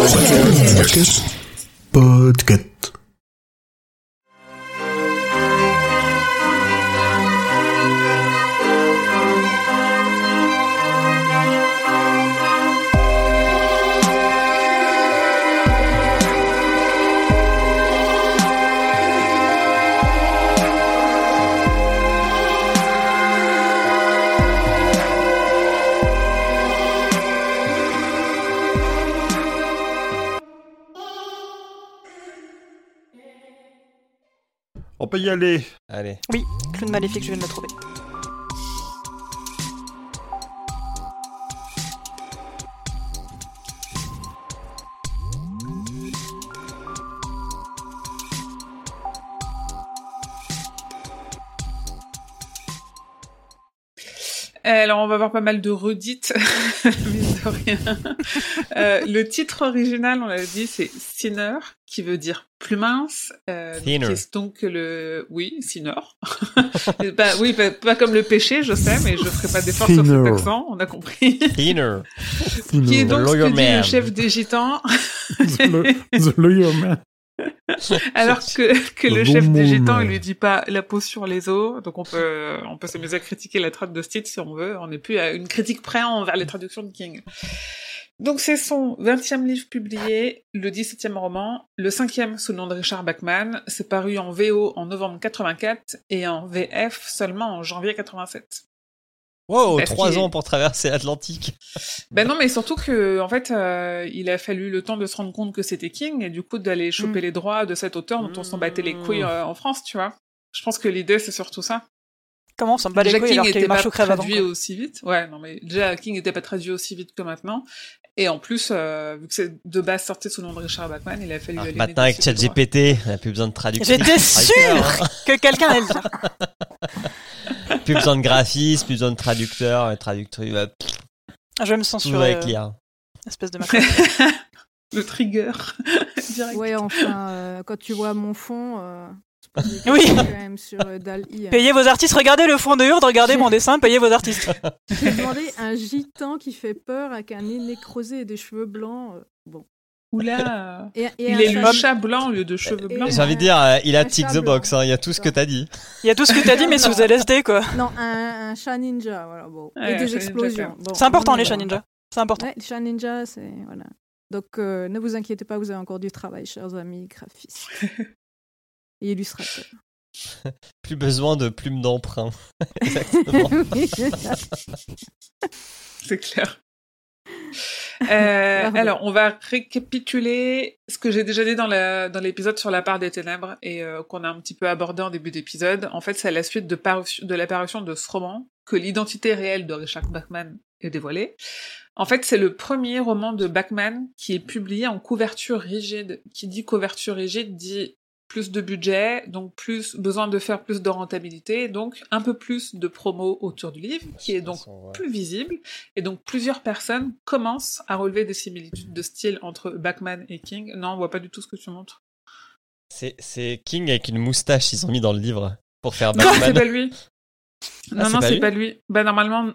Podcast. Podcast. Peut y aller. Allez. Oui, clown maléfique, je viens de le trouver. Alors, on va avoir pas mal de redites, mine de rien. Euh, le titre original, on l'a dit, c'est Sinner, qui veut dire plus mince. Euh, qui est donc le... Oui, Sinner. Bah, oui, pas, pas comme le péché, je sais, mais je ferai pas d'effort sur cet accent, on a compris. Thinner. qui est donc ce que dit le chef des gitans, The, the Lawyer Man. alors que, que le chef des gitans, il lui dit pas la peau sur les os, donc on peut, on peut s'amuser à critiquer la trad de titre si on veut, on n'est plus à une critique près envers les traductions de King. Donc c'est son 20e livre publié, le 17e roman, le 5e sous le nom de Richard Bachman, c'est paru en VO en novembre 84 et en VF seulement en janvier 87. Wow, Parce trois ans pour traverser l'Atlantique. Ben non, mais surtout que en fait, euh, il a fallu le temps de se rendre compte que c'était King et du coup d'aller choper Mm. les droits de cet auteur dont on s'en battait les couilles euh, en France, tu vois. Je pense que l'idée c'est surtout ça. Comment ça me bat les déjà couilles King alors pas traduit aussi vite. Ouais, non mais déjà King n'était pas traduit aussi vite que maintenant. Et en plus, euh, vu que c'est de base sorti sous le nom de Richard Bachman, il a fallu Ah, aller maintenant avec. ChatGPT, on n'a plus besoin de traduction. J'étais sûre que quelqu'un allait le dire. Plus besoin de graphisme, plus besoin de traducteur, il va tout Je vais me censurer. euh, écrire. espèce de macron. Le trigger. Direct. Ouais, enfin, euh, quand tu vois mon fond, Oui. quand même sur euh, Dali. hein. Payez vos artistes, regardez le fond de Hurde, regardez mon dessin, payez vos artistes. J'ai demandé un gitan qui fait peur avec un nez nécrosé et des cheveux blancs. euh, bon. Oula. Et, et Il un est le chat- blanc au lieu de cheveux Et- blancs. J'ai envie de dire, euh, il a un tick chat the box, hein, il y a tout ce que t'as dit. Il y a tout ce que t'as dit, mais sous LSD, quoi. Non, un, un chat ninja, voilà, bon. Ouais, et un des chat ninja, explosions. Bon, C'est important, on les chats va. ninjas. C'est important. Ouais, les chats ninja, c'est. Voilà. Donc, euh, ne vous inquiétez pas, vous avez encore du travail, chers amis graphistes et illustrateurs. Plus besoin de plumes d'emprunt. C'est clair. Euh, alors, on va récapituler ce que j'ai déjà dit dans l'épisode sur la part des ténèbres et euh, qu'on a un petit peu abordé en début d'épisode. En fait, c'est à la suite de l'apparition de ce roman que l'identité réelle de Richard Bachman est dévoilée. En fait, c'est le premier roman de Bachman qui est publié en couverture rigide. Qui dit couverture rigide dit plus de budget, donc plus besoin de faire plus de rentabilité, donc un peu plus de promo autour du livre, qui est donc plus visible. Et donc plusieurs personnes commencent à relever des similitudes de style entre Bachman et King. Non, on voit pas du tout ce que tu montres. C'est, King avec une moustache, ils ont mis dans le livre pour faire Non, c'est pas lui. Non, c'est non, c'est pas lui. Bah normalement.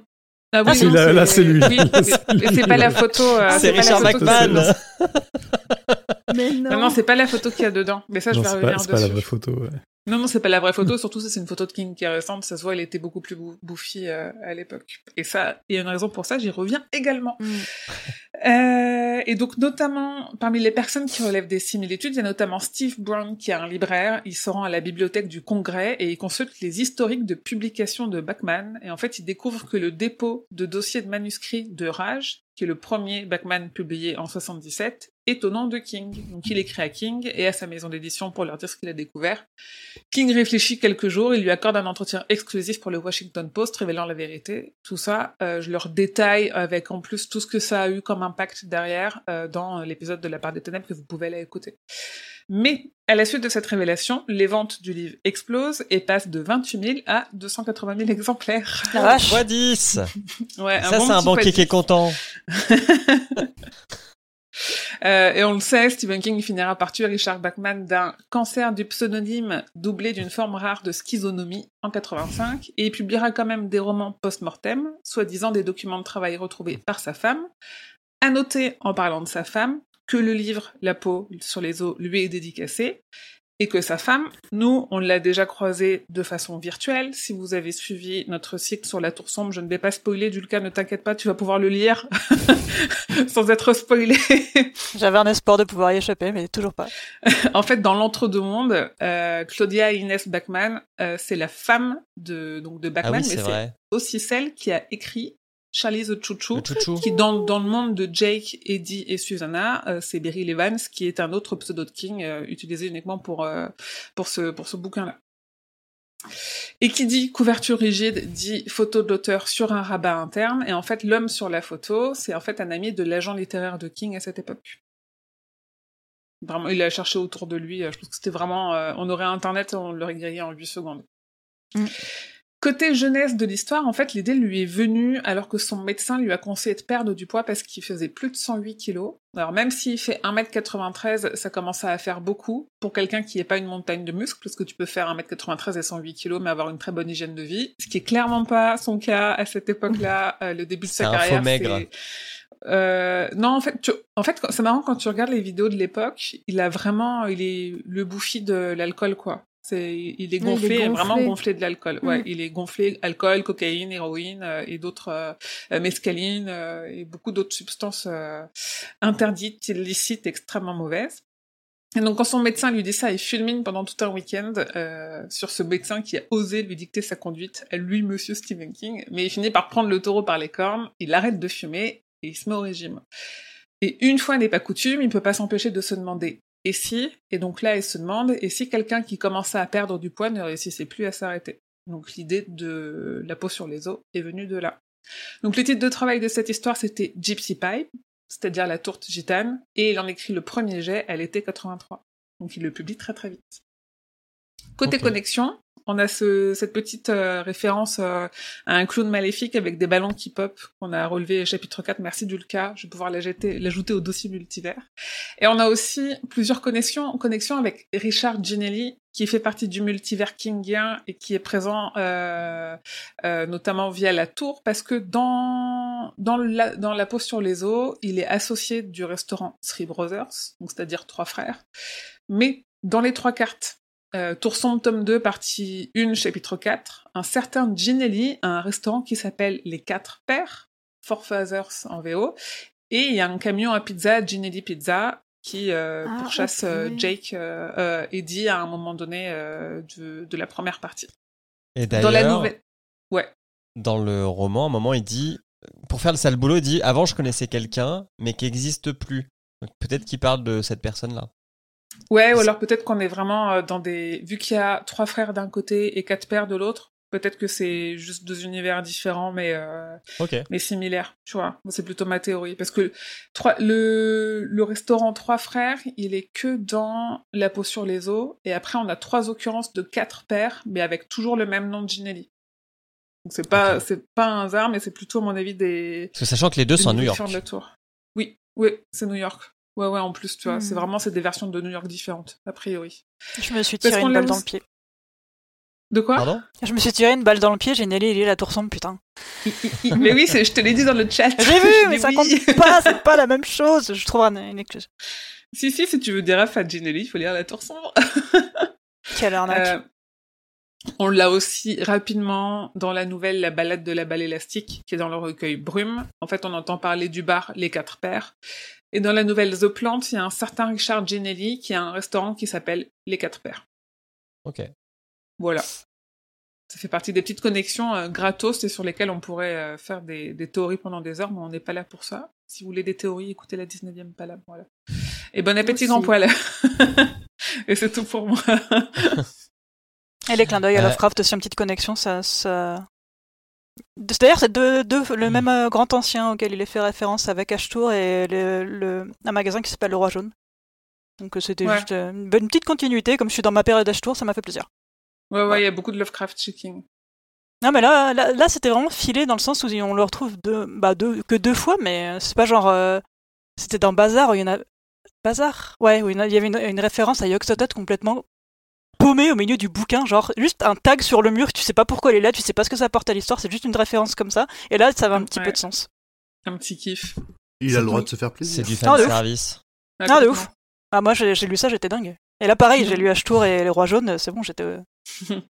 Ah oui, Ah, non, là- c'est lui. Oui, c'est pas la photo. euh, c'est Richard Bachman. Mais non. Non, non, c'est pas la photo qu'il y a dedans. Mais ça, je vais revenir pas, c'est pas la dessus. vraie photo. ouais. Non, non, c'est pas la vraie photo. Surtout, ça, c'est une photo de King qui est récente. Ça se voit, il était beaucoup plus bou- bouffi euh, à l'époque. Et ça, il y a une raison pour ça. J'y reviens également. Mm. Euh, et donc, notamment, parmi les personnes qui relèvent des similitudes, il y a notamment Steve Brown, qui est un libraire. Il se rend à la bibliothèque du Congrès et il consulte les historiques de publication de Bachman. Et en fait, il découvre que le dépôt de dossiers de manuscrits de Rage, qui est le premier Bachman publié en 77, est au nom de King. Donc, il écrit à King et à sa maison d'édition pour leur dire ce qu'il a découvert. King réfléchit quelques jours, il lui accorde un entretien exclusif pour le Washington Post, révélant la vérité. Tout ça, euh, je leur détaille avec en plus tout ce que ça a eu comme impact derrière euh, dans l'épisode de La part des ténèbres que vous pouvez aller écouter. Mais à la suite de cette révélation, les ventes du livre explosent et passent de 28 000 à 280 000 exemplaires. La vache. Fois 10 Ouais, Ça, bon c'est un banquier qui est 10. content. Euh, et on le sait, Stephen King finira par tuer Richard Bachman d'un cancer du pseudonyme doublé d'une forme rare de schizonomie en 85, et il publiera quand même des romans post-mortem, soi-disant des documents de travail retrouvés par sa femme. À noter, en parlant de sa femme, que le livre La peau sur les os lui est dédicacé et que sa femme, nous, on l'a déjà croisé de façon virtuelle. Si vous avez suivi notre cycle sur la tour sombre, je ne vais pas spoiler, Julka, ne t'inquiète pas, tu vas pouvoir le lire sans être spoilé. J'avais un espoir de pouvoir y échapper, mais toujours pas. en fait, dans l'entre-deux-mondes, euh, Claudia Inès Bachmann, euh, c'est la femme de, donc de Ah Bachmann, oui, mais c'est aussi celle qui a écrit Charlie the Chouchou, Le chouchou. qui dans, dans le monde de Jake, Eddie et Susanna, euh, c'est Beryl Evans, qui est un autre pseudo de King euh, utilisé uniquement pour, euh, pour ce, pour ce bouquin-là. Et qui dit couverture rigide dit photo de l'auteur sur un rabat interne. Et en fait, l'homme sur la photo, c'est en fait un ami de l'agent littéraire de King à cette époque. Vraiment, il a cherché autour de lui. euh, Je pense que c'était vraiment. euh, on aurait Internet, on l'aurait grillé en 8 secondes. Mm. Côté jeunesse de l'histoire, en fait, l'idée lui est venue alors que son médecin lui a conseillé de perdre du poids parce qu'il faisait plus de 108 kilos. Alors même s'il fait 1m93, ça commence à faire beaucoup pour quelqu'un qui n'est pas une montagne de muscles, parce que tu peux faire 1m93 et 108 kilos mais avoir une très bonne hygiène de vie, ce qui est clairement pas son cas à cette époque-là, euh, le début de sa un faux carrière. maigre. Euh, non, en fait, tu- en fait, c'est marrant quand tu regardes les vidéos de l'époque, il a vraiment, il est le bouffi de l'alcool, quoi. Il est il est gonflé, vraiment gonflé de l'alcool. Ouais, Mm. il est gonflé, alcool, cocaïne, héroïne euh, et d'autres euh, mescaline euh, et beaucoup d'autres substances euh, interdites, illicites, extrêmement mauvaises. Et donc quand son médecin lui dit ça, il fulmine pendant tout un week-end sur ce médecin qui a osé lui dicter sa conduite lui, Monsieur Stephen King. Mais il finit par prendre le taureau par les cornes, il arrête de fumer et il se met au régime. Et une fois n'est pas coutume, il peut pas s'empêcher de se demander et si Et donc là, il se demande et si quelqu'un qui commençait à perdre du poids ne réussissait plus à s'arrêter? Donc l'idée de la peau sur les os est venue de là. Donc le titre de travail de cette histoire, c'était Gypsy Pie, c'est-à-dire la tourte gitane, et il en écrit le premier jet à l'été 83. Donc il le publie très très vite. Côté connexion, on a ce, cette petite euh, référence euh, à un clown maléfique avec des ballons qui pop qu'on a relevé chapitre 4. Merci Dulka, je vais pouvoir l'ajouter au dossier multivers. Et on a aussi plusieurs connexions, connexions avec Richard Ginelli, qui fait partie du multivers kingien et qui est présent euh, euh, notamment via la tour, parce que dans, dans, la, dans la peau sur les os, il est associé du restaurant Three Brothers, donc c'est-à-dire trois frères. Mais dans les trois cartes, euh, Tour sombre, tome 2, partie 1, chapitre 4, un certain Ginelli a un restaurant qui s'appelle Les Quatre Pères, Four Fathers en VO, et il y a un camion à pizza, Ginelli Pizza, qui euh, Ah, pourchasse euh, Jake euh, euh, Eddie à un moment donné euh, de, de la première partie. Et Dans la d'ailleurs, nouvelle... Ouais. dans le roman, à un moment, il dit, pour faire le sale boulot, il dit, avant, je connaissais quelqu'un, mais qui n'existe plus. Donc, peut-être qu'il parle de cette personne-là. Ouais, ou alors peut-être qu'on est vraiment euh, dans des... Vu qu'il y a trois frères d'un côté et quatre pères de l'autre, peut-être que c'est juste deux univers différents, mais... euh, mais similaire, tu vois. C'est plutôt ma théorie. Parce que trois, le, le restaurant Trois Frères, il est que dans La peau sur les os. Et après, on a trois occurrences de quatre pères, mais avec toujours le même nom de Ginelli. Donc c'est pas, c'est pas un hasard, mais c'est plutôt, à mon avis, des... Parce que sachant que les deux des sont à New York. de tour. Oui, oui, c'est New York. Ouais, ouais, en plus, tu vois. Hmm. C'est vraiment, c'est des versions de New York différentes, a priori. Je me suis tiré une balle dans le pied. De quoi? Pardon? Je me suis tiré une balle dans le pied, j'ai Nelly, il est la tour sombre, putain. Mais oui, c'est- je te l'ai dit dans le chat. J'ai vu, mais ça compte pas, c'est pas la même chose. Je trouve un, une excuse. Si, si, si tu veux dire à Ginelli, il faut lire La Tour Sombre. Quelle arnaque. Euh, on l'a aussi rapidement dans la nouvelle La balade de la balle élastique, qui est dans le recueil Brume. En fait, on entend parler du bar Les Quatre Pères. Et dans la nouvelle The Plant, il y a un certain Richard Ginelli qui a un restaurant qui s'appelle Les Quatre Pères. Ok. Voilà. Ça fait partie des petites connexions euh, gratos et sur lesquelles on pourrait euh, faire des, des théories pendant des heures, mais on n'est pas là pour ça. Si vous voulez des théories, écoutez la 19e Palab. Voilà. Et bon appétit, grand poil. et c'est tout pour moi. Et les clins d'œil à Euh, Lovecraft, aussi une petite connexion, ça. ça... D'ailleurs, c'est deux, deux, le Mm. même euh, grand ancien auquel il est fait référence avec Ashtour et le, le- un magasin qui s'appelle Le Roi Jaune. Donc euh, c'était Ouais. juste euh, une, petite continuité. Comme je suis dans ma période Ashtour, ça m'a fait plaisir. Ouais, ouais, il y a beaucoup de Lovecraft checking. Non, mais là, là, là, c'était vraiment filé dans le sens où on le retrouve deux, bah, deux, que deux fois, mais c'est pas genre. euh, c'était dans Bazar où il y en a. Bazar? Ouais, où il y il avait une, une référence à Yoxotot complètement paumé au milieu du bouquin, genre juste un tag sur le mur, tu sais pas pourquoi il est là, tu sais pas ce que ça apporte à l'histoire, c'est juste une référence comme ça, et là ça avait un petit Ouais. peu de sens. Un petit kiff. Il a le droit de se faire plaisir. C'est du Ah, fan service. Ah, Ah, de ouf. Ah, moi, j'ai lu ça, j'étais dingue. Et là, pareil, j'ai lu H-Tour et Les Rois Jaunes, c'est bon, j'étais.